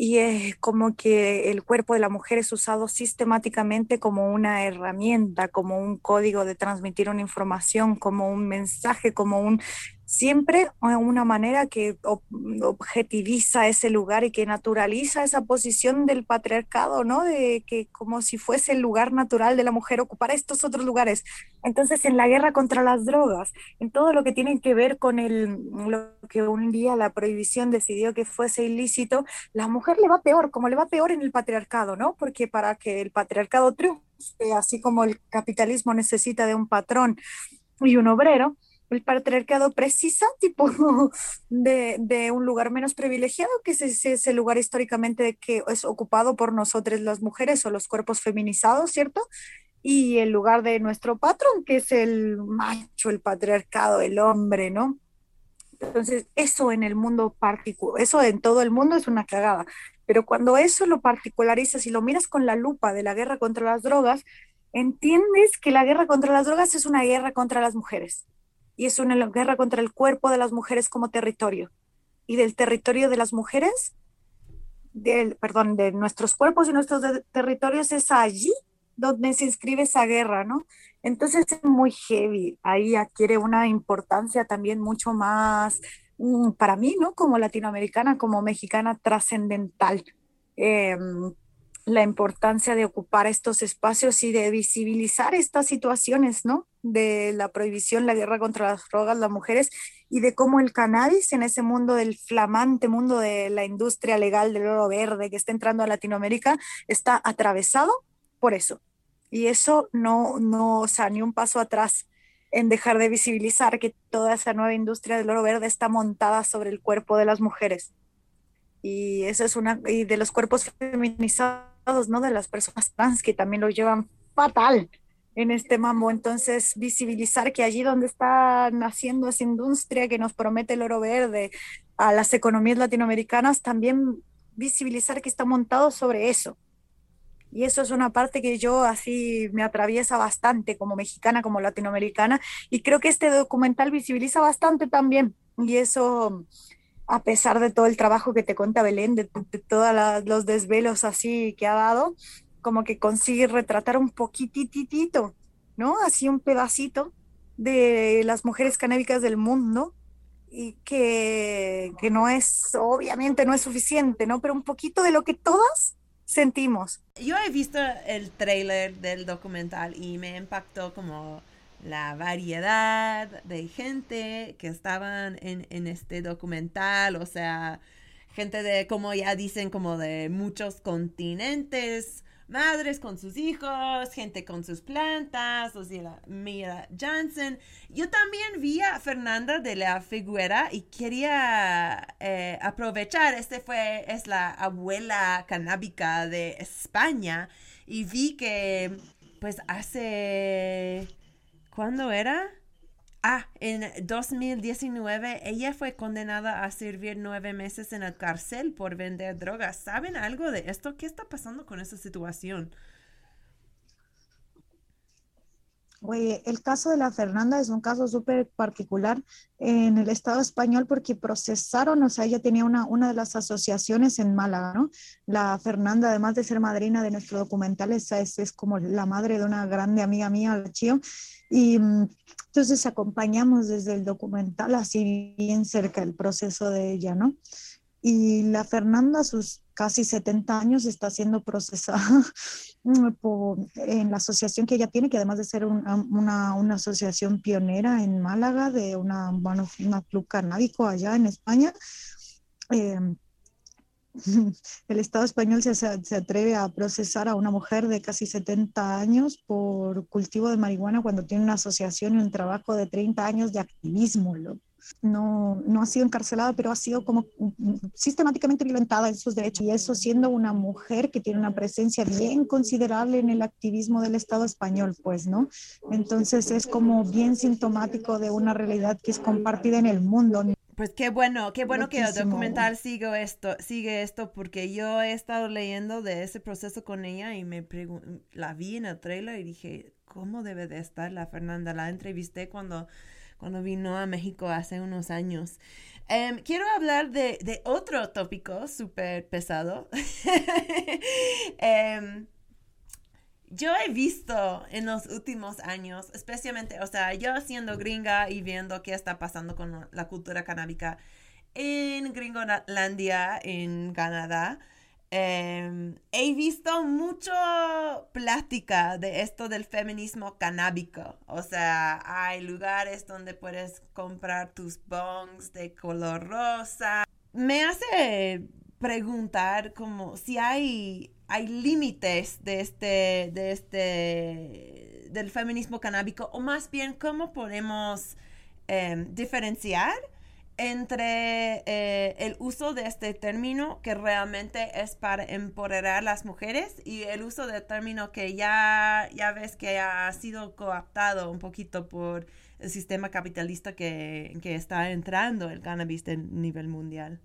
Y es como que el cuerpo de la mujer es usado sistemáticamente como una herramienta, como un código de transmitir una información, como un mensaje, como un siempre una manera que objetiviza ese lugar y que naturaliza esa posición del patriarcado, ¿no? De que como si fuese el lugar natural de la mujer ocupar estos otros lugares. Entonces, en la guerra contra las drogas, en todo lo que tiene que ver con el, lo que un día la prohibición decidió que fuese ilícito, la mujer le va peor, como le va peor en el patriarcado, ¿no? Porque para que el patriarcado triunfe, así como el capitalismo necesita de un patrón y un obrero, el patriarcado precisa tipo de, de, un lugar menos privilegiado, que es ese, lugar históricamente que es ocupado por nosotras las mujeres o los cuerpos feminizados, ¿cierto? Y el lugar de nuestro patrón, que es el macho, el patriarcado, el hombre, ¿no? Entonces, eso en el mundo particular, eso en todo el mundo es una cagada. Pero cuando eso lo particularizas y lo miras con la lupa de la guerra contra las drogas, entiendes que la guerra contra las drogas es una guerra contra las mujeres y es una guerra contra el cuerpo de las mujeres como territorio. Y del territorio de las mujeres, del, perdón, de nuestros cuerpos y nuestros territorios es allí donde se inscribe esa guerra, ¿no? Entonces es muy heavy, ahí adquiere una importancia también mucho más, mm, para mí, ¿no? Como latinoamericana, como mexicana, trascendental. Eh, la importancia de ocupar estos espacios y de visibilizar estas situaciones, ¿no? De la prohibición, la guerra contra las drogas, las mujeres y de cómo el cannabis en ese mundo del flamante mundo de la industria legal del oro verde que está entrando a Latinoamérica está atravesado por eso. Y eso no, no, o sea, ni un paso atrás en dejar de visibilizar que toda esa nueva industria del oro verde está montada sobre el cuerpo de las mujeres. Y eso es una, y de los cuerpos feminizados ¿no? De las personas trans que también lo llevan fatal en este mambo. Entonces, visibilizar que allí donde está naciendo esa industria que nos promete el oro verde a las economías latinoamericanas, también visibilizar que está montado sobre eso. Y eso es una parte que yo así me atraviesa bastante como mexicana, como latinoamericana. Y creo que este documental visibiliza bastante también. Y eso a pesar de todo el trabajo que te cuenta Belén, de, todos los desvelos así que ha dado, como que consigue retratar un poquititito, ¿no? Así un pedacito de las mujeres canábicas del mundo y que, que no es, obviamente no es suficiente, ¿no? Pero un poquito de lo que todas sentimos. Yo he visto el trailer del documental y me impactó como la variedad de gente que estaban en, en, este documental, o sea, gente de, como ya dicen, como de muchos continentes, madres con sus hijos, gente con sus plantas, o sea, Mira Johnson. Yo también vi a Fernanda de la Figuera y quería eh, aprovechar, este fue, es la abuela canábica de España, y vi que, pues, hace ¿Cuándo era? Ah, en 2019 ella fue condenada a servir nueve meses en la cárcel por vender drogas. ¿Saben algo de esto? ¿Qué está pasando con esa situación? Oye, el caso de la Fernanda es un caso súper particular en el Estado español porque procesaron, o sea, ella tenía una, una de las asociaciones en Málaga, ¿no? La Fernanda, además de ser madrina de nuestro documental, es, es como la madre de una grande amiga mía, la Chío, y entonces acompañamos desde el documental así bien cerca el proceso de ella, ¿no? Y la Fernanda, sus casi 70 años está siendo procesada por, en la asociación que ella tiene, que además de ser una, una, una asociación pionera en Málaga, de una, bueno, una club canábico allá en España. Eh, el Estado español se, se, atreve a procesar a una mujer de casi 70 años por cultivo de marihuana cuando tiene una asociación y un trabajo de 30 años de activismo. No, no ha sido encarcelada, pero ha sido como sistemáticamente violentada en sus derechos. Y eso siendo una mujer que tiene una presencia bien considerable en el activismo del Estado español, pues, ¿no? Entonces es como bien sintomático de una realidad que es compartida en el mundo. Pues qué bueno, qué bueno que el documental sigue esto, sigue esto, porque yo he estado leyendo de ese proceso con ella y me la vi en el trailer y dije, ¿cómo debe de estar la Fernanda? La entrevisté cuando, cuando vino a México hace unos años. Em, quiero hablar de, de otro tópico súper pesado. um, yo he visto en los últimos años, especialmente, o sea, yo siendo gringa y viendo qué está pasando con la cultura canábica en Gringolandia, en Canadá, em, he visto mucho plática de esto del feminismo canábico. O sea, hay lugares donde puedes comprar tus bongs de color rosa. Me hace preguntar como si hay hay límites de este, de este, del feminismo canábico, o más bien cómo podemos em, diferenciar entre eh, el uso de este término que realmente es para empoderar a las mujeres y el uso del término que ya, ya ves que ha sido coaptado un poquito por el sistema capitalista que, que está entrando el cannabis a nivel mundial.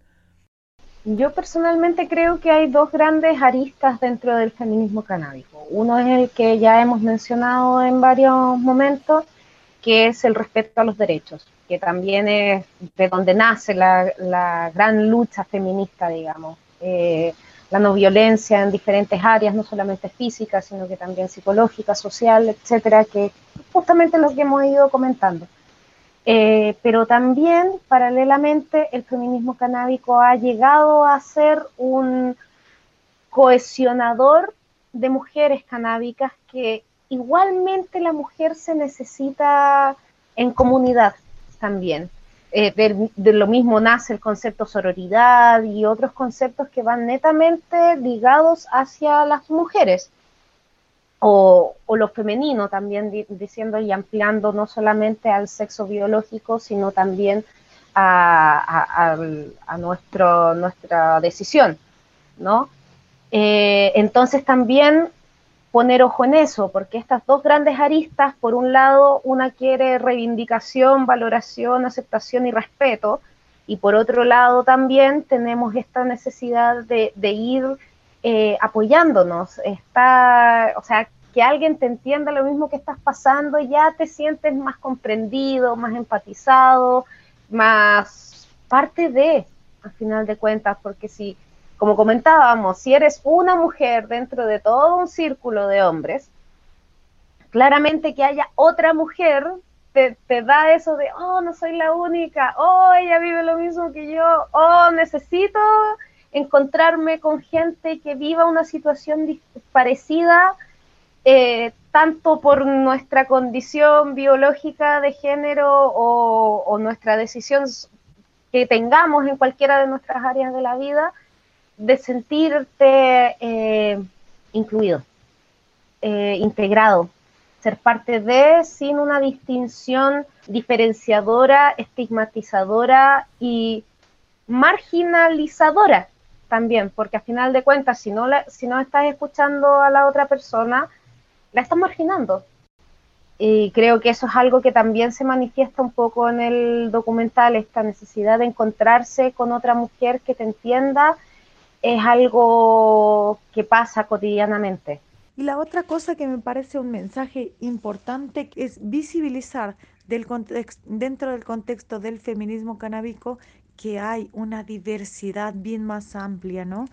Yo personalmente creo que hay dos grandes aristas dentro del feminismo canábico. Uno es el que ya hemos mencionado en varios momentos, que es el respeto a los derechos, que también es de donde nace la, gran lucha feminista, digamos. Eh, la no violencia en diferentes áreas, no solamente física, sino que también psicológica, social, etcétera, que justamente lo que hemos ido comentando. Eh, pero también, paralelamente, el feminismo canábico ha llegado a ser un cohesionador de mujeres canábicas que igualmente la mujer se necesita en comunidad también. Eh, de, lo mismo nace el concepto sororidad y otros conceptos que van netamente ligados hacia las mujeres o, lo femenino también diciendo y ampliando no solamente al sexo biológico, sino también a, nuestro, nuestra decisión, ¿no? Eh, entonces también poner ojo en eso, porque estas dos grandes aristas, por un lado, una quiere reivindicación, valoración, aceptación y respeto, y por otro lado también tenemos esta necesidad de, ir eh, apoyándonos. Está, o sea, que alguien te entienda lo mismo que estás pasando, ya te sientes más comprendido, más empatizado, más parte de, al final de cuentas, porque si, como comentábamos, si eres una mujer dentro de todo un círculo de hombres, claramente que haya otra mujer te, da eso de, oh, no soy la única, oh, ella vive lo mismo que yo, oh, necesito encontrarme con gente que viva una situación parecida eh, tanto por nuestra condición biológica de género o, nuestra decisión que tengamos en cualquiera de nuestras áreas de la vida, de sentirte eh, incluido, eh, integrado, ser parte de sin una distinción diferenciadora, estigmatizadora y marginalizadora también, porque a final de cuentas, si no, si no estás escuchando a la otra persona, la están marginando. Y creo que eso es algo que también se manifiesta un poco en el documental, esta necesidad de encontrarse con otra mujer que te entienda, es algo que pasa cotidianamente. Y la otra cosa que me parece un mensaje importante es visibilizar del dentro del contexto del feminismo canábico que hay una diversidad bien más amplia, ¿no?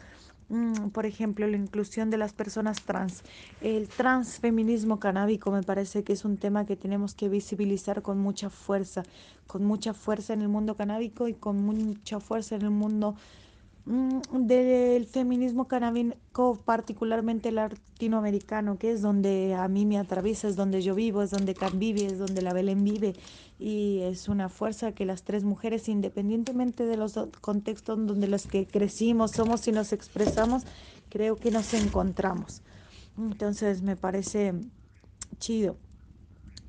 Mm, por ejemplo, la inclusión de las personas trans. El transfeminismo canábico me parece que es un tema que tenemos que visibilizar con mucha fuerza, con mucha fuerza en el mundo canábico y con mucha fuerza en el mundo del feminismo canábico, particularmente latinoamericano, que es donde a mí me atraviesa, es donde yo vivo, es donde Can vive, es donde la Belén vive, y es una fuerza que las tres mujeres, independientemente de los contextos donde los que crecimos, somos y nos expresamos, creo que nos encontramos. Entonces me parece chido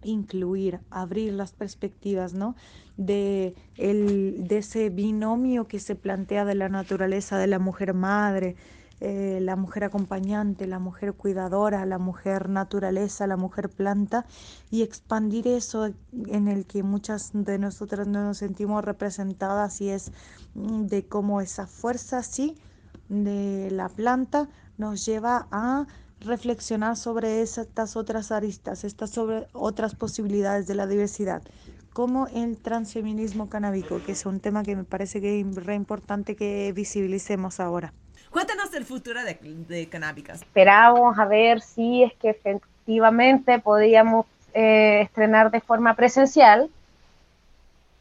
incluir, abrir las perspectivas, ¿no? De, el, de ese binomio que se plantea de la naturaleza de la mujer madre, eh, la mujer acompañante, la mujer cuidadora, la mujer naturaleza, la mujer planta, y expandir eso en el que muchas de nosotras no nos sentimos representadas y es mm, de cómo esa fuerza, sí, de la planta nos lleva a reflexionar sobre estas otras aristas, estas sobre otras posibilidades de la diversidad, como el transfeminismo canábico, que es un tema que me parece que es re importante que visibilicemos ahora. Cuéntanos el futuro de, de Canábicas. Esperamos a ver si es que efectivamente podríamos eh, estrenar de forma presencial,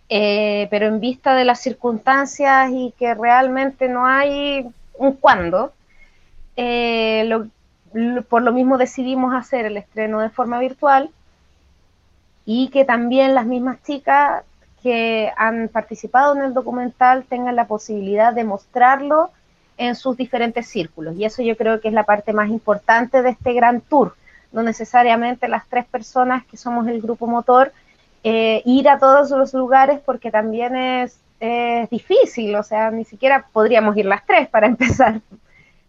eh, pero en vista de las circunstancias y que realmente no hay un cuándo, eh, lo, por lo mismo decidimos hacer el estreno de forma virtual y que también las mismas chicas que han participado en el documental tengan la posibilidad de mostrarlo en sus diferentes círculos. Y eso yo creo que es la parte más importante de este gran tour, no necesariamente las tres personas que somos el grupo motor, eh, ir a todos los lugares porque también es, es difícil, o sea, ni siquiera podríamos ir las tres para empezar.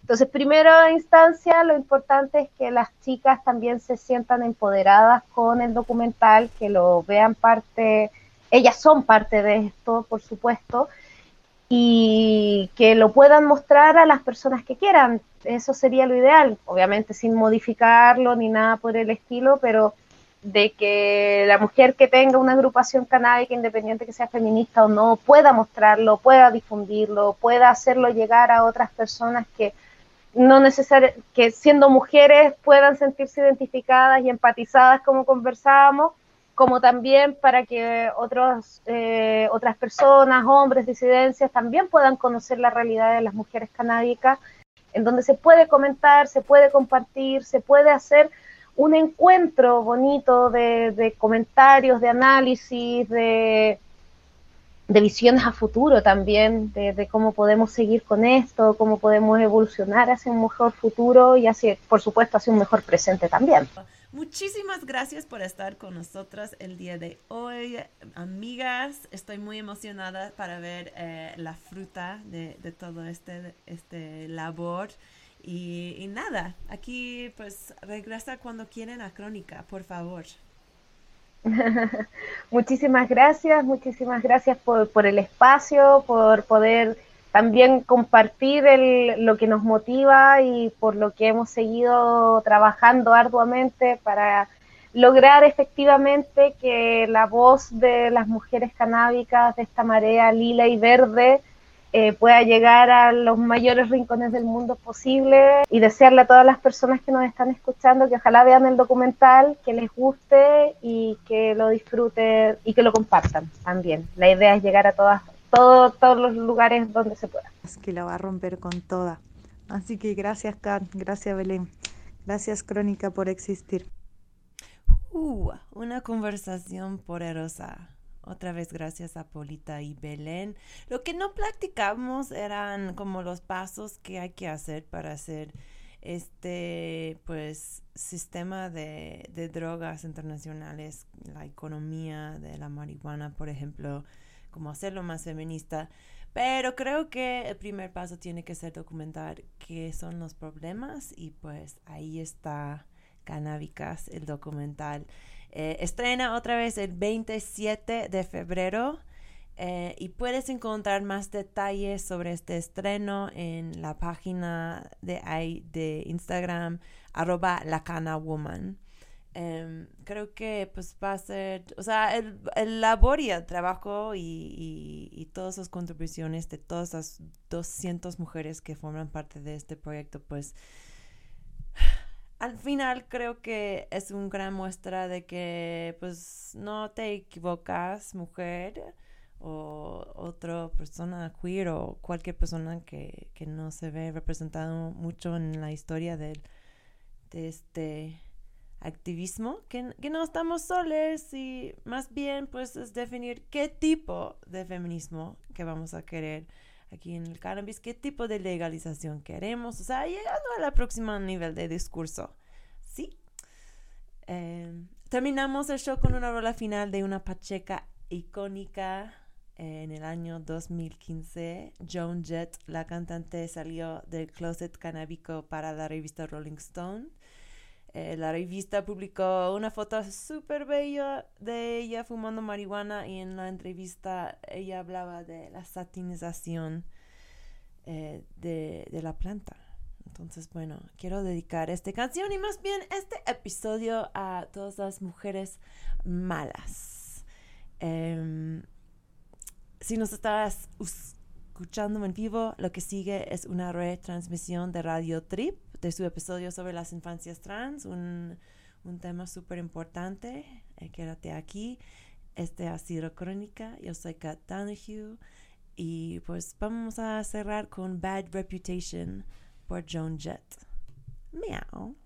Entonces, primera instancia, lo importante es que las chicas también se sientan empoderadas con el documental, que lo vean parte, ellas son parte de esto, por supuesto, y que lo puedan mostrar a las personas que quieran. Eso sería lo ideal, obviamente sin modificarlo ni nada por el estilo, pero de que la mujer que tenga una agrupación canábica, independiente que sea feminista o no, pueda mostrarlo, pueda difundirlo, pueda hacerlo llegar a otras personas que no necesario que siendo mujeres puedan sentirse identificadas y empatizadas como conversábamos, como también para que otros, eh, otras personas, hombres, disidencias, también puedan conocer la realidad de las mujeres canábicas, en donde se puede comentar, se puede compartir, se puede hacer un encuentro bonito de comentarios, de análisis, de, de visiones a futuro también, de, cómo podemos seguir con esto, cómo podemos evolucionar hacia un mejor futuro y así, por supuesto, hacia un mejor presente también. Muchísimas gracias por estar con nosotras el día de hoy, amigas. Estoy muy emocionada para ver eh, la fruta de, todo este, este labor. Y, y nada, aquí pues regresa cuando quieren a Crónica, por favor. muchísimas gracias, muchísimas gracias por, el espacio, por poder también compartir el, lo que nos motiva y por lo que hemos seguido trabajando arduamente para lograr efectivamente que la voz de las mujeres canábicas de esta marea lila y verde eh, pueda llegar a los mayores rincones del mundo posible y desearle a todas las personas que nos están escuchando que ojalá vean el documental, que les guste y que lo disfruten y que lo compartan también. La idea es llegar a todas, todos los lugares donde se pueda. Es que la va a romper con toda. Así que gracias, Kat, gracias, Belén. Gracias, Crónica, por existir. Uh, una conversación poderosa. Otra vez gracias a Polita y Belén. Lo que no practicamos eran como los pasos que hay que hacer para hacer este pues sistema de, de drogas internacionales, la economía de la marihuana, por ejemplo, como hacerlo más feminista. Pero creo que el primer paso tiene que ser documentar qué son los problemas y pues ahí está Canábicas, el documental. Eh, estrena otra vez el 27 de febrero eh, y puedes encontrar más detalles sobre este estreno en la página de, Instagram arroba lacanawoman. Em, creo que pues va a ser, o sea, el, el labor y el trabajo y, y, y, todas las contribuciones de todas las 200 mujeres que forman parte de este proyecto, pues al final creo que es una gran muestra de que pues no te equivocas, mujer. o otra persona queer o cualquier persona que, que no se ve representado mucho en la historia del, de este activismo, que, que, no estamos solos y más bien pues es definir qué tipo de feminismo que vamos a querer aquí en el cannabis, qué tipo de legalización queremos, o sea, llegando a la próxima nivel de discurso, ¿sí? Eh, terminamos el show con una rola final de una pacheca icónica en el año 2015, Joan Jett, la cantante, salió del closet canábico para la revista Rolling Stone. Eh, la revista publicó una foto súper bella de ella fumando marihuana y en la entrevista ella hablaba de la satinización eh, de, de, la planta. Entonces, bueno, quiero dedicar esta canción y más bien este episodio a todas las mujeres malas. Eh, si nos estás escuchando en vivo, lo que sigue es una retransmisión de Radio Trip de su episodio sobre las infancias trans, un, un tema súper importante. Eh, quédate aquí. Este ha sido Crónica. Yo soy Kat Donahue. Y pues vamos a cerrar con Bad Reputation por Joan Jett. Meow.